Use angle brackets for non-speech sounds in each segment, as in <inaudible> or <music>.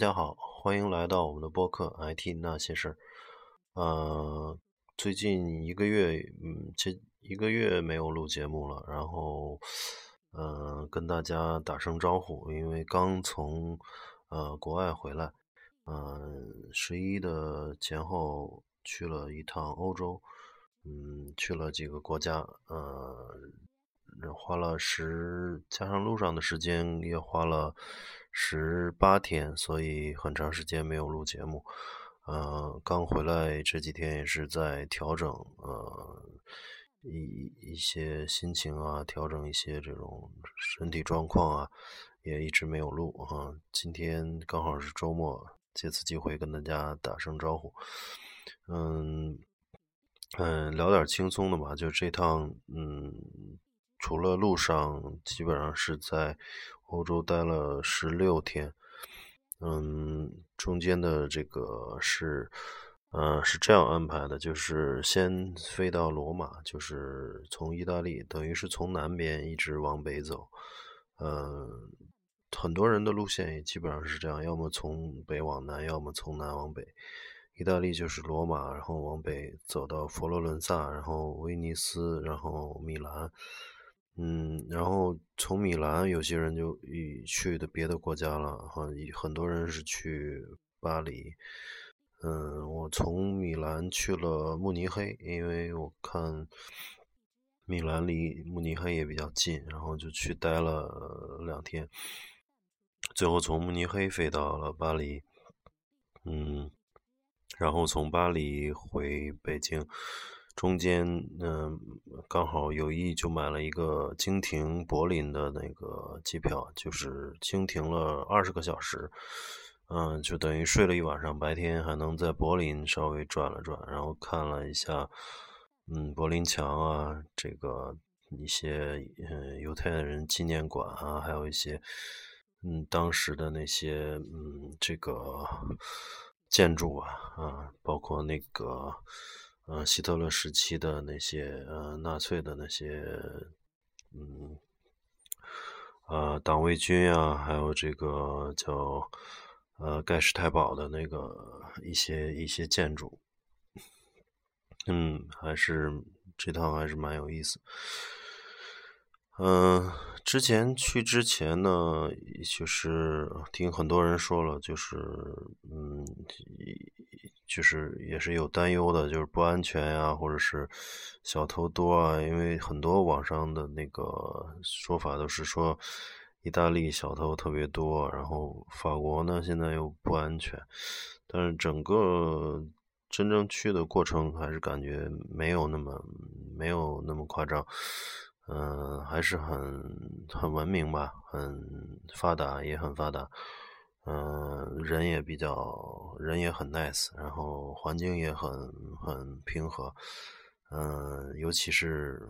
大家好，欢迎来到我们的播客《IT 那些事儿》。呃，最近一个月，嗯，这一个月没有录节目了，然后，嗯，跟大家打声招呼，因为刚从呃国外回来，嗯，十一的前后去了一趟欧洲，嗯，去了几个国家，呃。花了十，加上路上的时间也花了十八天，所以很长时间没有录节目。呃，刚回来这几天也是在调整，呃，一一些心情啊，调整一些这种身体状况啊，也一直没有录啊。今天刚好是周末，借此机会跟大家打声招呼。嗯嗯，聊点轻松的吧，就这趟，嗯。除了路上，基本上是在欧洲待了十六天。嗯，中间的这个是，呃，是这样安排的，就是先飞到罗马，就是从意大利，等于是从南边一直往北走。嗯，很多人的路线也基本上是这样，要么从北往南，要么从南往北。意大利就是罗马，然后往北走到佛罗伦萨，然后威尼斯，然后米兰。嗯，然后从米兰，有些人就去的别的国家了哈，很多人是去巴黎。嗯，我从米兰去了慕尼黑，因为我看米兰离慕尼黑也比较近，然后就去待了两天，最后从慕尼黑飞到了巴黎。嗯，然后从巴黎回北京。中间，嗯，刚好有意就买了一个经停柏林的那个机票，就是经停了二十个小时，嗯，就等于睡了一晚上，白天还能在柏林稍微转了转，然后看了一下，嗯，柏林墙啊，这个一些嗯犹太人纪念馆啊，还有一些嗯当时的那些嗯这个建筑啊啊，包括那个。呃，希特勒时期的那些呃纳粹的那些嗯呃党卫军啊，还有这个叫呃盖世太保的那个一些一些建筑，嗯，还是这趟还是蛮有意思。嗯，之前去之前呢，就是听很多人说了，就是嗯。就是也是有担忧的，就是不安全呀，或者是小偷多啊。因为很多网上的那个说法都是说，意大利小偷特别多，然后法国呢现在又不安全。但是整个真正去的过程还是感觉没有那么没有那么夸张，嗯，还是很很文明吧，很发达也很发达。嗯，人也比较，人也很 nice，然后环境也很很平和，嗯，尤其是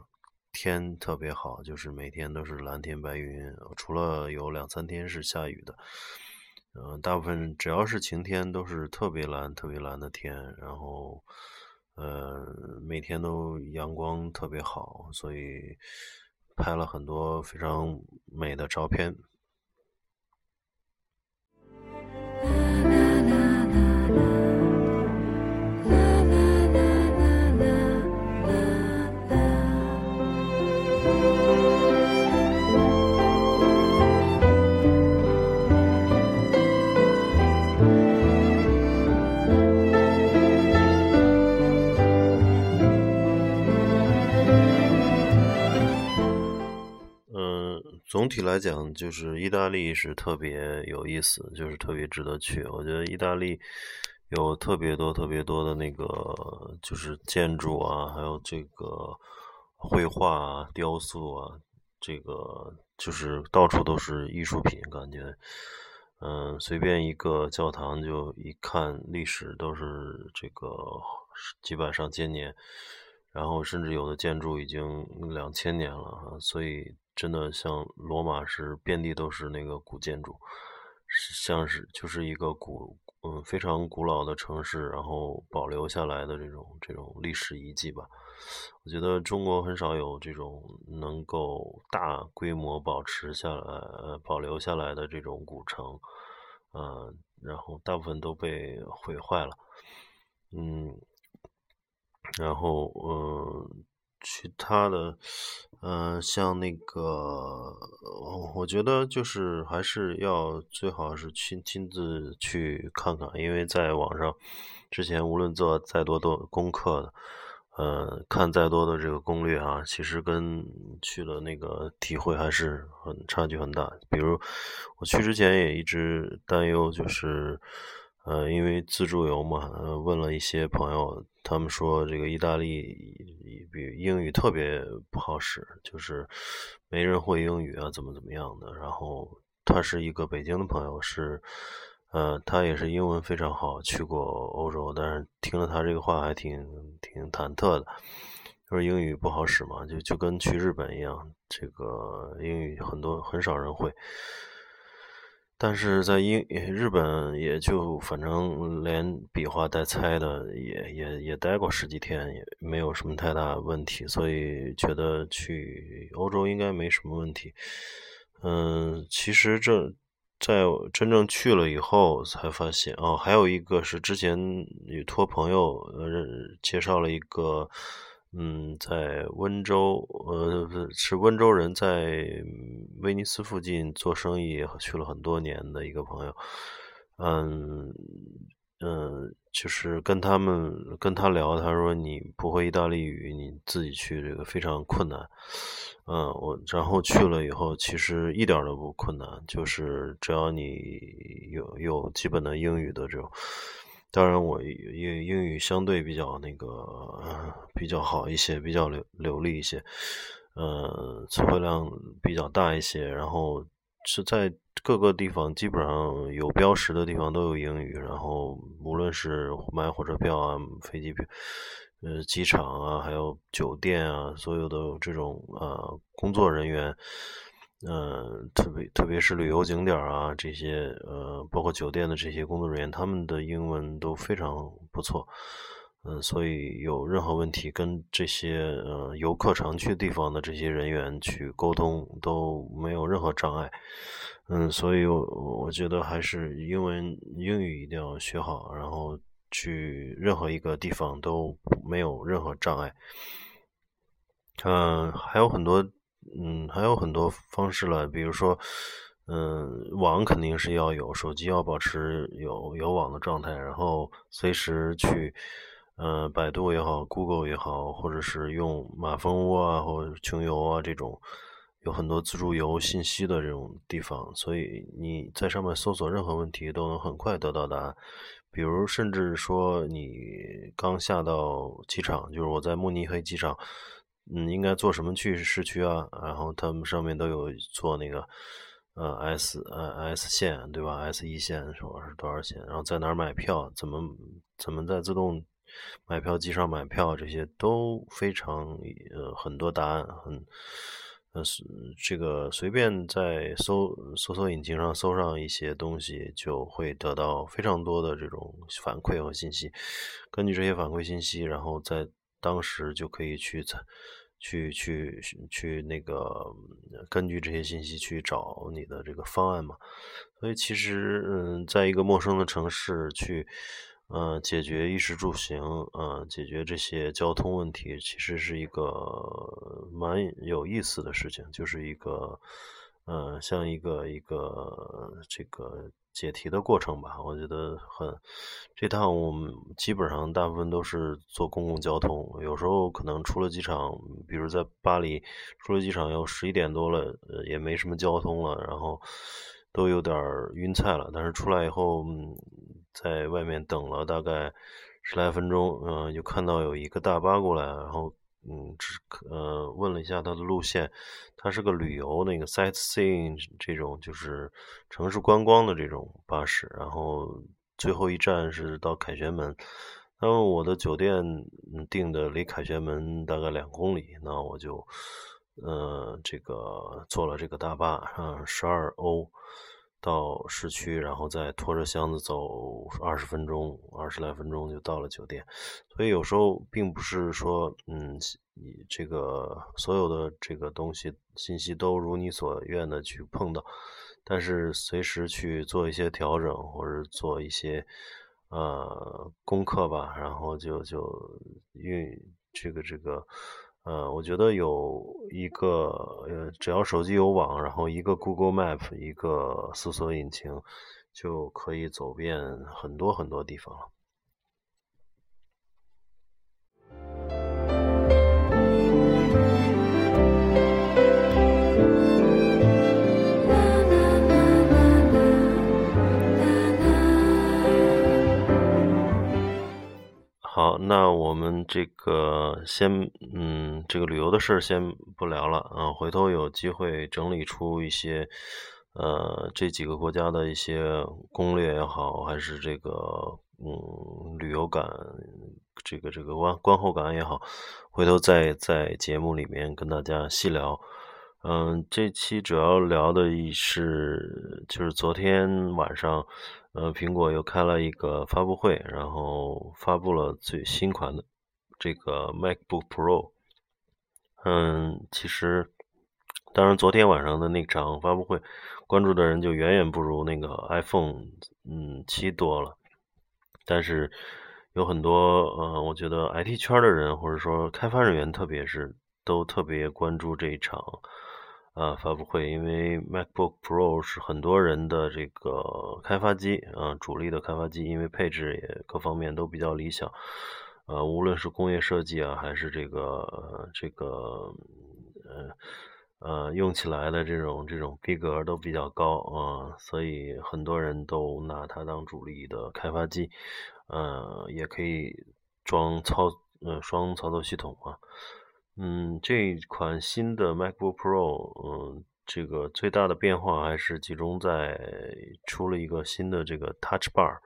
天特别好，就是每天都是蓝天白云，除了有两三天是下雨的，嗯，大部分只要是晴天都是特别蓝、特别蓝的天，然后，呃，每天都阳光特别好，所以拍了很多非常美的照片。总体来讲，就是意大利是特别有意思，就是特别值得去。我觉得意大利有特别多、特别多的那个，就是建筑啊，还有这个绘画、雕塑啊，这个就是到处都是艺术品，感觉，嗯，随便一个教堂就一看历史都是这个几百上千年，然后甚至有的建筑已经两千年了，所以。真的像罗马是遍地都是那个古建筑，像是就是一个古嗯非常古老的城市，然后保留下来的这种这种历史遗迹吧。我觉得中国很少有这种能够大规模保持下来、保留下来的这种古城。呃，然后大部分都被毁坏了，嗯，然后嗯。其他的，嗯，像那个，我觉得就是还是要最好是亲亲自去看看，因为在网上之前无论做再多多功课的，呃，看再多的这个攻略啊，其实跟去了那个体会还是很差距很大。比如我去之前也一直担忧，就是。呃，因为自助游嘛，问了一些朋友，他们说这个意大利比英语特别不好使，就是没人会英语啊，怎么怎么样的。然后他是一个北京的朋友，是，呃，他也是英文非常好，去过欧洲，但是听了他这个话还挺挺忐忑的，就是英语不好使嘛，就就跟去日本一样，这个英语很多很少人会。但是在英日本也就反正连比划带猜的也也也待过十几天，也没有什么太大问题，所以觉得去欧洲应该没什么问题。嗯，其实这在真正去了以后才发现哦，还有一个是之前也托朋友呃介绍了一个。嗯，在温州，呃，是温州人，在威尼斯附近做生意，去了很多年的一个朋友。嗯嗯，就是跟他们跟他聊，他说你不会意大利语，你自己去这个非常困难。嗯，我然后去了以后，其实一点都不困难，就是只要你有有基本的英语的这种。当然，我英英语相对比较那个比较好一些，比较流流利一些，呃，词汇量比较大一些。然后是在各个地方基本上有标识的地方都有英语。然后无论是买火车票啊、飞机票、呃机场啊，还有酒店啊，所有的这种呃工作人员。嗯，特别特别是旅游景点啊，这些呃，包括酒店的这些工作人员，他们的英文都非常不错。嗯，所以有任何问题跟这些呃游客常去地方的这些人员去沟通都没有任何障碍。嗯，所以我我觉得还是英文英语一定要学好，然后去任何一个地方都没有任何障碍。嗯，还有很多。嗯，还有很多方式了，比如说，嗯，网肯定是要有，手机要保持有有网的状态，然后随时去，嗯，百度也好，Google 也好，或者是用马蜂窝啊，或者穷游啊这种，有很多自助游信息的这种地方，所以你在上面搜索任何问题都能很快得到答案。比如，甚至说你刚下到机场，就是我在慕尼黑机场。嗯，应该坐什么去市区啊？然后他们上面都有坐那个，呃，S 呃 S 线对吧？S 一线说是多少钱？然后在哪儿买票？怎么怎么在自动买票机上买票？这些都非常呃很多答案，很呃是这个随便在搜搜索引擎上搜上一些东西，就会得到非常多的这种反馈和信息。根据这些反馈信息，然后在当时就可以去采。去去去那个，根据这些信息去找你的这个方案嘛。所以其实，嗯，在一个陌生的城市去，呃，解决衣食住行，呃，解决这些交通问题，其实是一个蛮有意思的事情，就是一个，呃，像一个一个这个。解题的过程吧，我觉得很。这趟我们基本上大部分都是坐公共交通，有时候可能出了机场，比如在巴黎出了机场要十一点多了，也没什么交通了，然后都有点晕菜了。但是出来以后，在外面等了大概十来分钟，嗯，就看到有一个大巴过来，然后。嗯，只呃问了一下它的路线，它是个旅游那个 sightseeing 这种，就是城市观光的这种巴士。然后最后一站是到凯旋门，那么我的酒店订的离凯旋门大概两公里，那我就呃这个坐了这个大巴，啊，十二欧。到市区，然后再拖着箱子走二十分钟，二十来分钟就到了酒店。所以有时候并不是说，嗯，你这个所有的这个东西信息都如你所愿的去碰到，但是随时去做一些调整，或者做一些呃功课吧，然后就就运这个这个。呃，我觉得有一个呃，只要手机有网，然后一个 Google Map，一个搜索引擎，就可以走遍很多很多地方了。好，那我们这个先，嗯，这个旅游的事儿先不聊了，啊，回头有机会整理出一些，呃，这几个国家的一些攻略也好，还是这个，嗯，旅游感，这个这个观观后感也好，回头再在节目里面跟大家细聊。嗯，这期主要聊的是，就是昨天晚上。呃，苹果又开了一个发布会，然后发布了最新款的这个 MacBook Pro。嗯，其实，当然，昨天晚上的那场发布会，关注的人就远远不如那个 iPhone 嗯七多了。但是，有很多呃，我觉得 IT 圈的人或者说开发人员，特别是都特别关注这一场。啊，发布会，因为 MacBook Pro 是很多人的这个开发机啊，主力的开发机，因为配置也各方面都比较理想，呃，无论是工业设计啊，还是这个这个呃呃用起来的这种这种逼格都比较高啊，所以很多人都拿它当主力的开发机，呃，也可以装操呃双操作系统啊。嗯，这款新的 MacBook Pro，嗯，这个最大的变化还是集中在出了一个新的这个 Touch Bar，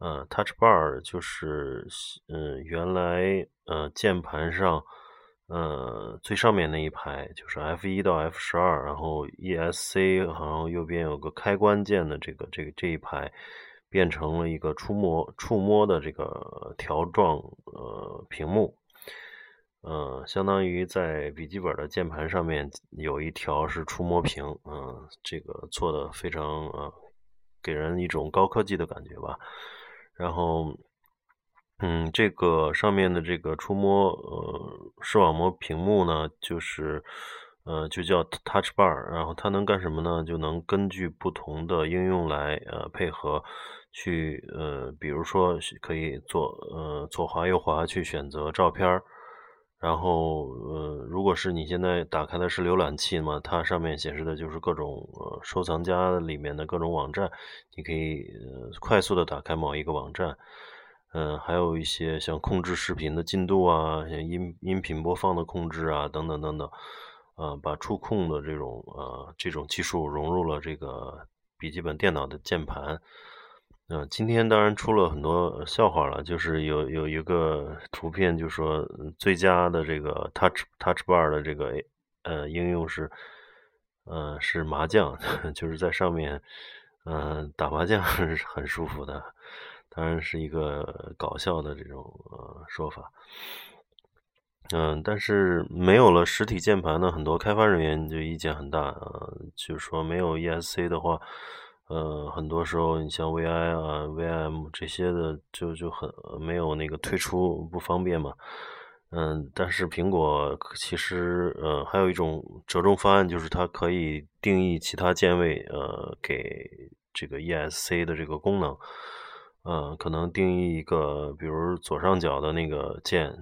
呃，Touch Bar 就是，嗯，原来呃键盘上，呃最上面那一排就是 F 一到 F 十二，然后 ESC，然后右边有个开关键的这个这个这一排，变成了一个触摸触摸的这个条状呃屏幕。嗯，相当于在笔记本的键盘上面有一条是触摸屏，嗯，这个做的非常呃，给人一种高科技的感觉吧。然后，嗯，这个上面的这个触摸呃视网膜屏幕呢，就是呃就叫 Touch Bar，然后它能干什么呢？就能根据不同的应用来呃配合去呃，比如说可以左呃左滑右滑去选择照片儿。然后，呃，如果是你现在打开的是浏览器嘛，它上面显示的就是各种呃收藏夹里面的各种网站，你可以快速的打开某一个网站，嗯，还有一些像控制视频的进度啊，像音音频播放的控制啊，等等等等，啊，把触控的这种呃这种技术融入了这个笔记本电脑的键盘。嗯，今天当然出了很多笑话了，就是有有一个图片，就说最佳的这个 Touch Touch Bar 的这个呃应用是，呃是麻将，<laughs> 就是在上面嗯打麻将 <laughs> 很舒服的，当然是一个搞笑的这种呃说法。嗯，但是没有了实体键盘呢，很多开发人员就意见很大啊，就是说没有 ESC 的话。呃，很多时候你像 VI 啊、VM 这些的，就就很没有那个退出不方便嘛。嗯，但是苹果其实呃还有一种折中方案，就是它可以定义其他键位呃给这个 ESC 的这个功能。呃，可能定义一个，比如左上角的那个键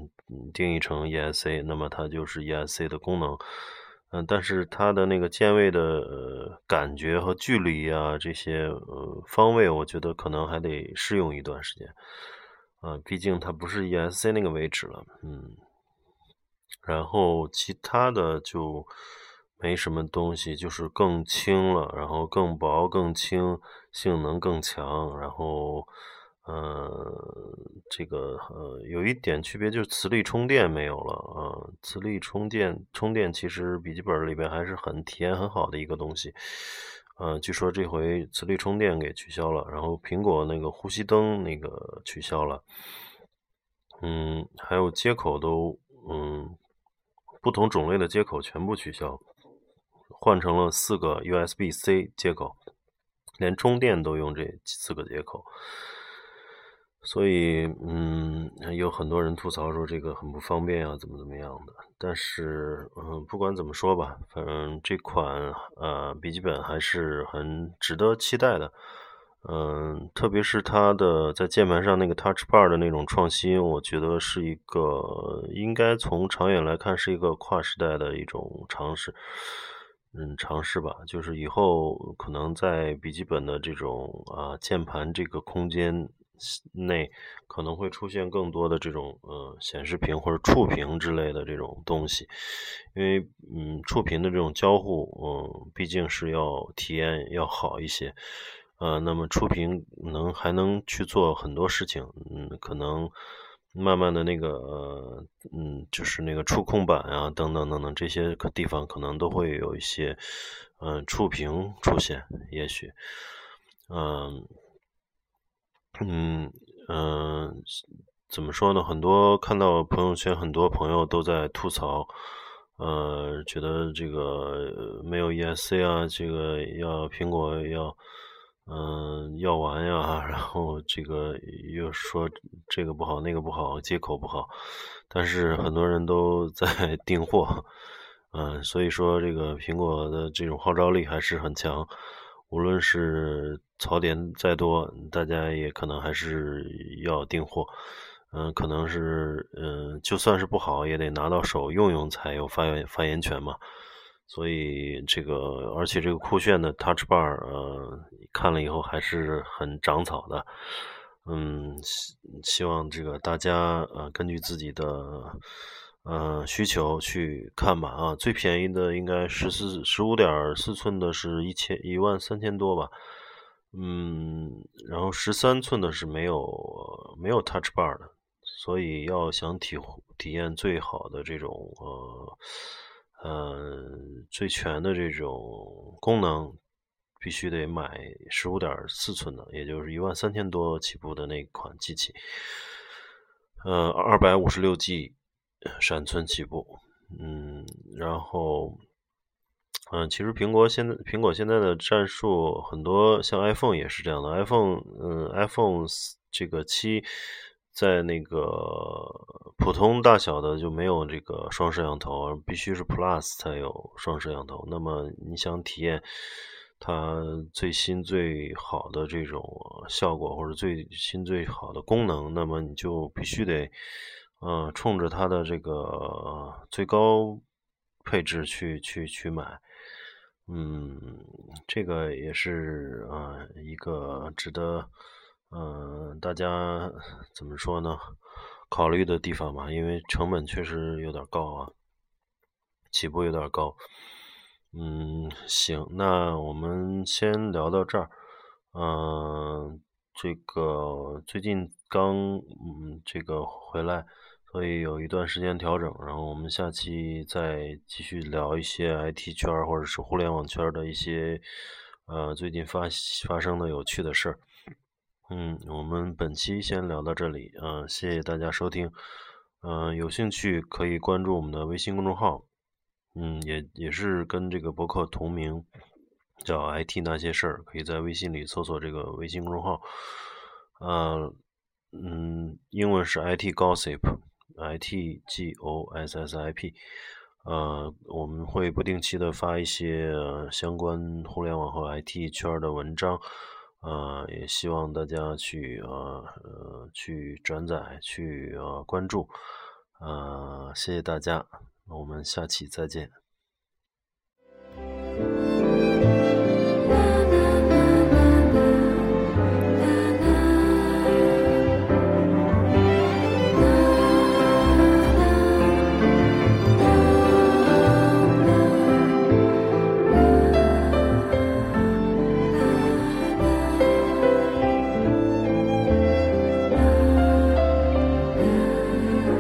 定义成 ESC，那么它就是 ESC 的功能。嗯，但是它的那个键位的感觉和距离啊，这些呃方位，我觉得可能还得试用一段时间。啊，毕竟它不是 ESC 那个位置了，嗯。然后其他的就没什么东西，就是更轻了，然后更薄、更轻，性能更强，然后。呃，这个呃，有一点区别就是磁力充电没有了啊。磁力充电充电其实笔记本里边还是很体验很好的一个东西。呃，据说这回磁力充电给取消了，然后苹果那个呼吸灯那个取消了。嗯，还有接口都嗯，不同种类的接口全部取消。换成了四个 USB-C 接口，连充电都用这四个接口。所以，嗯，有很多人吐槽说这个很不方便啊，怎么怎么样的。但是，嗯，不管怎么说吧，反正这款呃笔记本还是很值得期待的。嗯，特别是它的在键盘上那个 Touch Bar 的那种创新，我觉得是一个应该从长远来看是一个跨时代的一种尝试。嗯，尝试吧，就是以后可能在笔记本的这种啊键盘这个空间。内可能会出现更多的这种呃显示屏或者触屏之类的这种东西，因为嗯触屏的这种交互嗯毕竟是要体验要好一些，呃那么触屏能还能去做很多事情，嗯可能慢慢的那个呃嗯就是那个触控板啊等等等等这些地方可能都会有一些嗯触屏出现，也许嗯。嗯嗯，怎么说呢？很多看到朋友圈，很多朋友都在吐槽，呃，觉得这个没有 ESC 啊，这个要苹果要，嗯，要完呀，<laughs> 然后这个又说这个不好，那个不好，接口不好，但是很多人都在 <laughs> 订货，嗯，所以说这个苹果的这种号召力还是很强。无论是槽点再多，大家也可能还是要订货。嗯，可能是嗯，就算是不好，也得拿到手用用才有发言发言权嘛。所以这个，而且这个酷炫的 Touch Bar，呃，看了以后还是很长草的。嗯，希希望这个大家呃，根据自己的。嗯，需求去看吧啊，最便宜的应该十四十五点四寸的是一千一万三千多吧，嗯，然后十三寸的是没有没有 Touch Bar 的，所以要想体体验最好的这种呃呃最全的这种功能，必须得买十五点四寸的，也就是一万三千多起步的那款机器，呃，二百五十六 G。闪存起步，嗯，然后，嗯，其实苹果现在苹果现在的战术很多，像 iPhone 也是这样的。iPhone，嗯，iPhone 这个七在那个普通大小的就没有这个双摄像头，必须是 Plus 才有双摄像头。那么你想体验它最新最好的这种效果，或者最新最好的功能，那么你就必须得。嗯，冲着它的这个最高配置去去去买，嗯，这个也是啊一个值得嗯大家怎么说呢考虑的地方吧，因为成本确实有点高啊，起步有点高。嗯，行，那我们先聊到这儿。嗯，这个最近刚嗯这个回来。所以有一段时间调整，然后我们下期再继续聊一些 IT 圈或者是互联网圈的一些呃最近发发生的有趣的事儿。嗯，我们本期先聊到这里，嗯，谢谢大家收听，嗯，有兴趣可以关注我们的微信公众号，嗯，也也是跟这个博客同名，叫 IT 那些事儿，可以在微信里搜索这个微信公众号，呃，嗯，英文是 IT Gossip。I t g o s s i p，呃，我们会不定期的发一些相关互联网和 IT 圈的文章，呃，也希望大家去呃呃去转载去呃关注，呃，谢谢大家，我们下期再见。